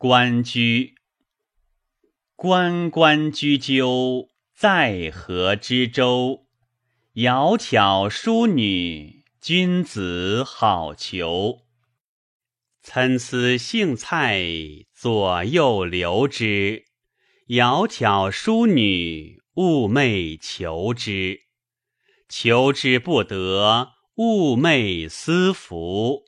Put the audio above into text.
关雎，关关雎鸠，在河之洲。窈窕淑女，君子好逑。参差荇菜，左右流之。窈窕淑女，寤寐求之。求之不得，寤寐思服。